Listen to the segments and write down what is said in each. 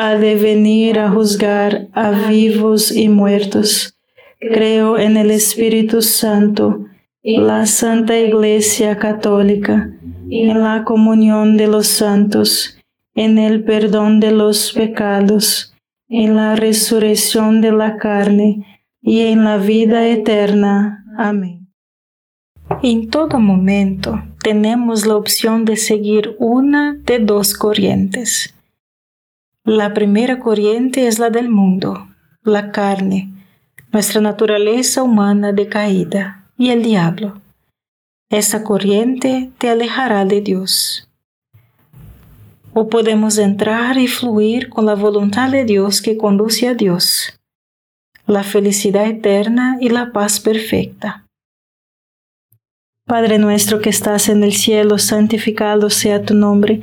ha de venir a juzgar a vivos y muertos. Creo en el Espíritu Santo, la Santa Iglesia Católica, en la comunión de los santos, en el perdón de los pecados, en la resurrección de la carne y en la vida eterna. Amén. En todo momento tenemos la opción de seguir una de dos corrientes la primera corriente es la del mundo, la carne, nuestra naturaleza humana decaída y el diablo. Esa corriente te alejará de Dios. O podemos entrar y fluir con la voluntad de Dios que conduce a Dios, la felicidad eterna y la paz perfecta. Padre nuestro que estás en el cielo, santificado sea tu nombre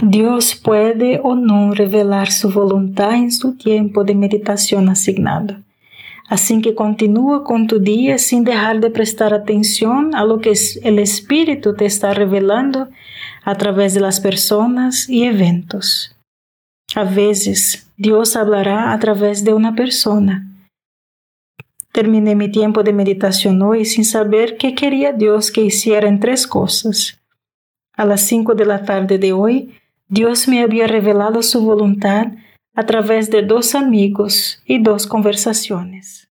Dios puede o no revelar su voluntad en su tiempo de meditación asignado. Así que continúa con tu día sin dejar de prestar atención a lo que el Espíritu te está revelando a través de las personas y eventos. A veces, Dios hablará a través de una persona Terminé mi tiempo de meditación hoy sin saber qué quería Dios que hiciera en tres cosas. A las cinco de la tarde de hoy, Dios me había revelado su voluntad a través de dos amigos y dos conversaciones.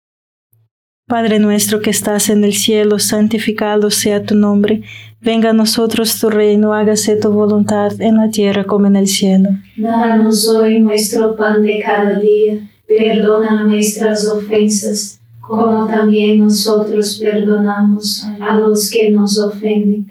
Padre nuestro que estás en el cielo, santificado sea tu nombre, venga a nosotros tu reino, hágase tu voluntad en la tierra como en el cielo. Danos hoy nuestro pan de cada día, perdona nuestras ofensas como también nosotros perdonamos a los que nos ofenden,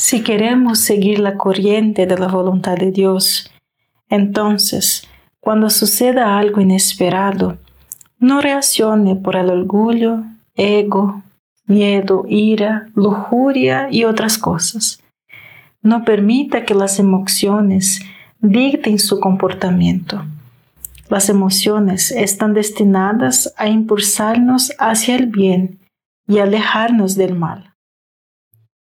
Si queremos seguir la corriente de la voluntad de Dios, entonces, cuando suceda algo inesperado, no reaccione por el orgullo, ego, miedo, ira, lujuria y otras cosas. No permita que las emociones dicten su comportamiento. Las emociones están destinadas a impulsarnos hacia el bien y alejarnos del mal.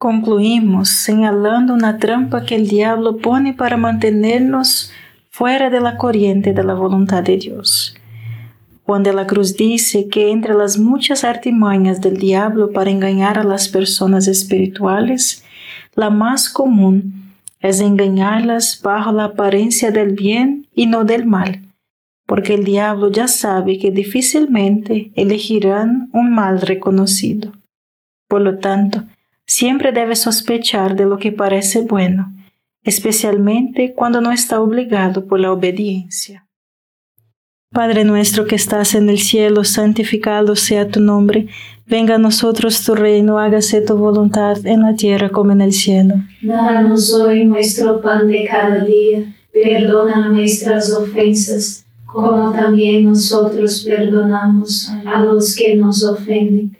Concluimos señalando una trampa que el diablo pone para mantenernos fuera de la corriente de la voluntad de Dios. Juan de la Cruz dice que entre las muchas artimañas del diablo para engañar a las personas espirituales, la más común es engañarlas bajo la apariencia del bien y no del mal, porque el diablo ya sabe que difícilmente elegirán un mal reconocido. Por lo tanto, siempre debe sospechar de lo que parece bueno, especialmente cuando no está obligado por la obediencia. Padre nuestro que estás en el cielo, santificado sea tu nombre, venga a nosotros tu reino, hágase tu voluntad en la tierra como en el cielo. Danos hoy nuestro pan de cada día, perdona nuestras ofensas, como también nosotros perdonamos a los que nos ofenden,